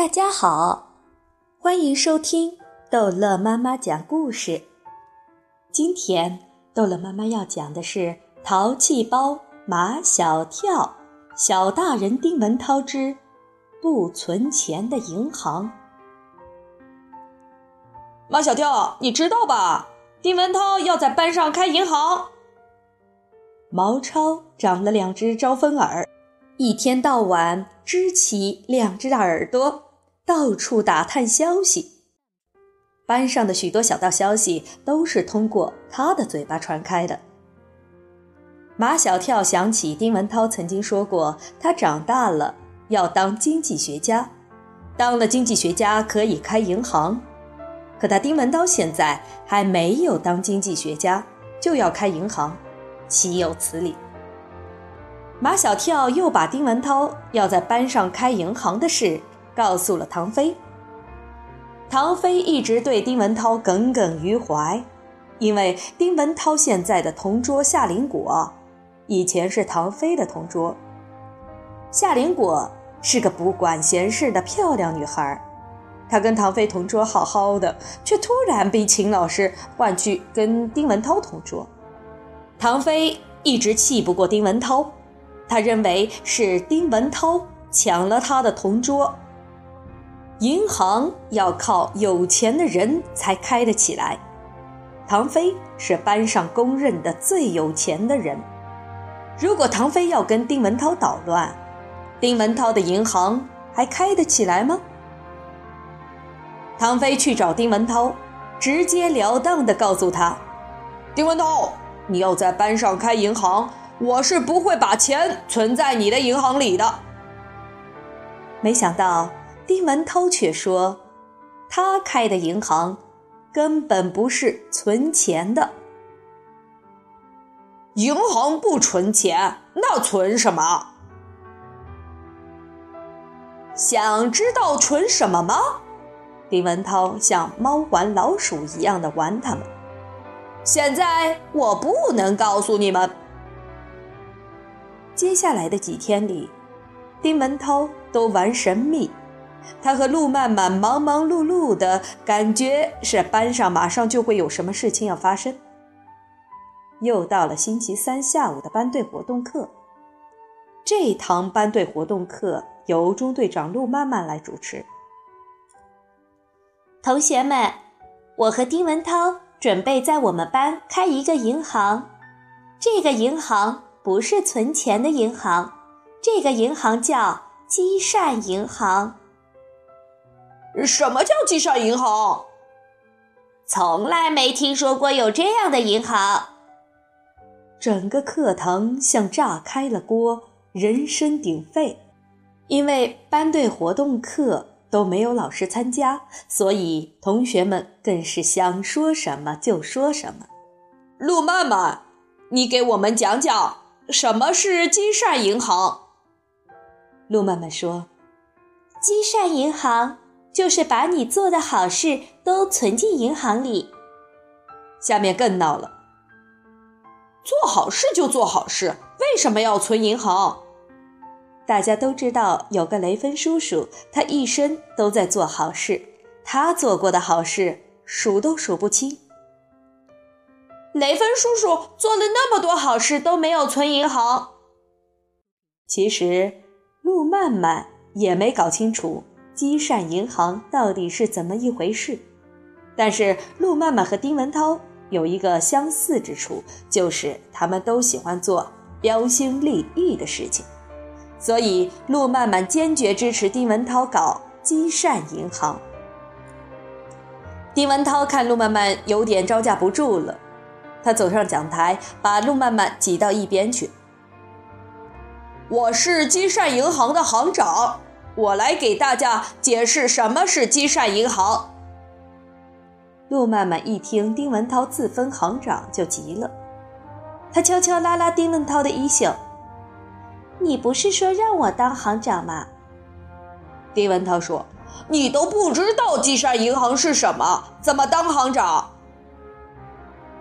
大家好，欢迎收听逗乐妈妈讲故事。今天逗乐妈妈要讲的是《淘气包马小跳》，小大人丁文涛之不存钱的银行。马小跳，你知道吧？丁文涛要在班上开银行。毛超长了两只招风耳，一天到晚支起两只大耳朵。到处打探消息，班上的许多小道消息都是通过他的嘴巴传开的。马小跳想起丁文涛曾经说过，他长大了要当经济学家，当了经济学家可以开银行。可他丁文涛现在还没有当经济学家，就要开银行，岂有此理！马小跳又把丁文涛要在班上开银行的事。告诉了唐飞。唐飞一直对丁文涛耿耿于怀，因为丁文涛现在的同桌夏林果，以前是唐飞的同桌。夏林果是个不管闲事的漂亮女孩，她跟唐飞同桌好好的，却突然被秦老师换去跟丁文涛同桌。唐飞一直气不过丁文涛，他认为是丁文涛抢了他的同桌。银行要靠有钱的人才开得起来，唐飞是班上公认的最有钱的人。如果唐飞要跟丁文涛捣乱，丁文涛的银行还开得起来吗？唐飞去找丁文涛，直截了当地告诉他：“丁文涛，你要在班上开银行，我是不会把钱存在你的银行里的。”没想到。丁文涛却说：“他开的银行根本不是存钱的，银行不存钱，那存什么？想知道存什么吗？”丁文涛像猫玩老鼠一样的玩他们。现在我不能告诉你们。接下来的几天里，丁文涛都玩神秘。他和陆曼曼忙忙碌碌的感觉是班上马上就会有什么事情要发生。又到了星期三下午的班队活动课，这堂班队活动课由中队长陆曼曼来主持。同学们，我和丁文涛准备在我们班开一个银行，这个银行不是存钱的银行，这个银行叫积善银行。什么叫积善银行？从来没听说过有这样的银行。整个课堂像炸开了锅，人声鼎沸。因为班队活动课都没有老师参加，所以同学们更是想说什么就说什么。陆曼曼，你给我们讲讲什么是积善银行？陆曼曼说：“积善银行。”就是把你做的好事都存进银行里。下面更闹了，做好事就做好事，为什么要存银行？大家都知道有个雷锋叔叔，他一生都在做好事，他做过的好事数都数不清。雷锋叔叔做了那么多好事都没有存银行。其实，陆曼曼也没搞清楚。积善银行到底是怎么一回事？但是陆曼曼和丁文涛有一个相似之处，就是他们都喜欢做标新立异的事情，所以陆曼曼坚决支持丁文涛搞积善银行。丁文涛看陆曼曼有点招架不住了，他走上讲台，把陆曼曼挤到一边去。我是积善银行的行长。我来给大家解释什么是积善银行。陆曼曼一听丁文涛自封行长，就急了，他悄悄拉拉丁文涛的衣袖：“你不是说让我当行长吗？”丁文涛说：“你都不知道积善银行是什么，怎么当行长？”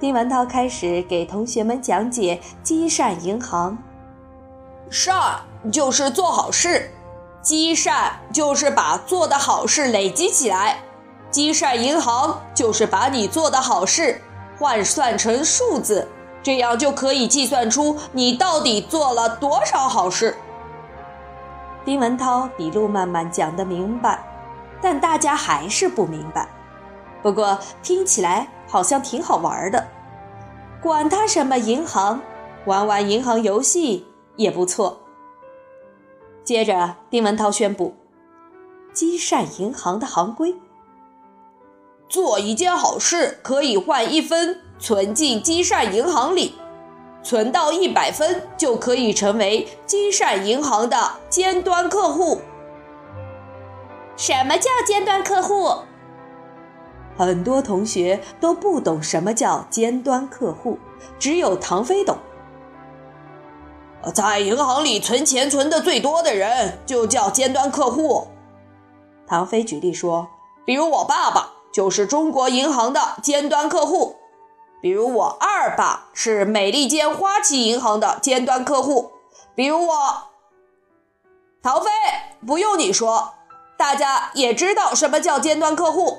丁文涛开始给同学们讲解积善银行：善就是做好事。积善就是把做的好事累积起来，积善银行就是把你做的好事换算成数字，这样就可以计算出你到底做了多少好事。丁文涛比陆曼曼讲的明白，但大家还是不明白。不过听起来好像挺好玩的，管他什么银行，玩玩银行游戏也不错。接着，丁文涛宣布：积善银行的行规，做一件好事可以换一分存进积善银行里，存到一百分就可以成为积善银行的尖端客户。什么叫尖端客户？很多同学都不懂什么叫尖端客户，只有唐飞懂。在银行里存钱存的最多的人就叫尖端客户。唐飞举例说：“比如我爸爸就是中国银行的尖端客户，比如我二爸是美利坚花旗银行的尖端客户，比如我……唐飞，不用你说，大家也知道什么叫尖端客户。”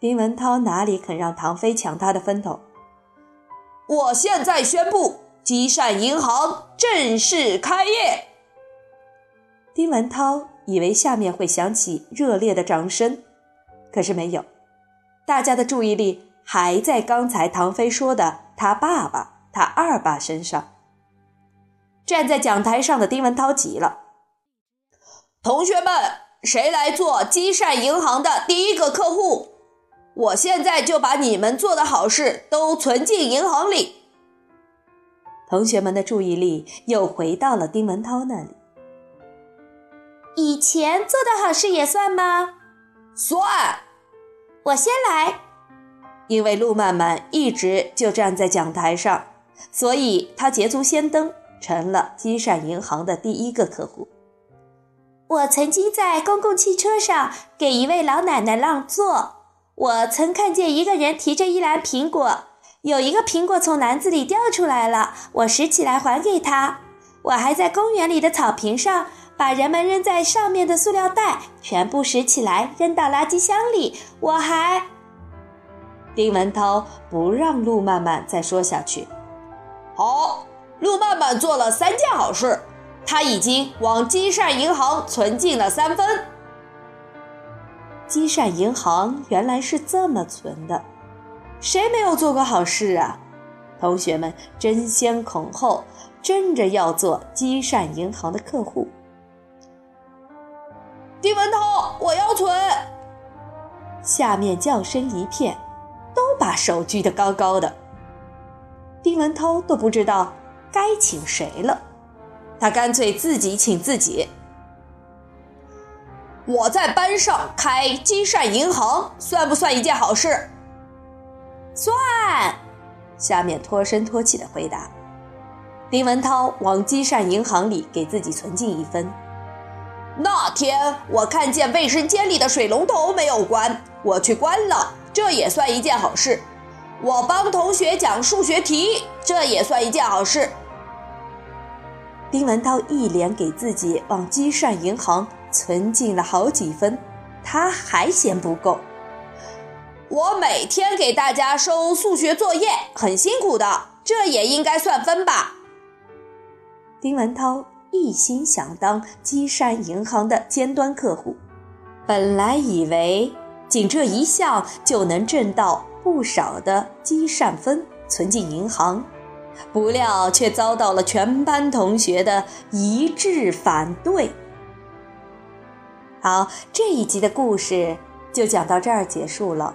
丁文涛哪里肯让唐飞抢他的风头？我现在宣布。积善银行正式开业。丁文涛以为下面会响起热烈的掌声，可是没有，大家的注意力还在刚才唐飞说的他爸爸、他二爸身上。站在讲台上的丁文涛急了：“同学们，谁来做积善银行的第一个客户？我现在就把你们做的好事都存进银行里。”同学们的注意力又回到了丁文涛那里。以前做的好事也算吗？算。我先来，因为陆曼曼一直就站在讲台上，所以她捷足先登，成了积善银行的第一个客户。我曾经在公共汽车上给一位老奶奶让座，我曾看见一个人提着一篮苹果。有一个苹果从篮子里掉出来了，我拾起来还给他。我还在公园里的草坪上把人们扔在上面的塑料袋全部拾起来扔到垃圾箱里。我还……丁文涛不让路曼曼再说下去。好，路曼曼做了三件好事，他已经往积善银行存进了三分。积善银行原来是这么存的。谁没有做过好事啊？同学们争先恐后，争着要做积善银行的客户。丁文涛，我要存。下面叫声一片，都把手举得高高的。丁文涛都不知道该请谁了，他干脆自己请自己。我在班上开积善银行，算不算一件好事？算，下面脱声脱气的回答。丁文涛往积善银行里给自己存进一分。那天我看见卫生间里的水龙头没有关，我去关了，这也算一件好事。我帮同学讲数学题，这也算一件好事。丁文涛一连给自己往积善银行存进了好几分，他还嫌不够。我每天给大家收数学作业，很辛苦的，这也应该算分吧？丁文涛一心想当积善银行的尖端客户，本来以为仅这一项就能挣到不少的积善分，存进银行，不料却遭到了全班同学的一致反对。好，这一集的故事就讲到这儿结束了。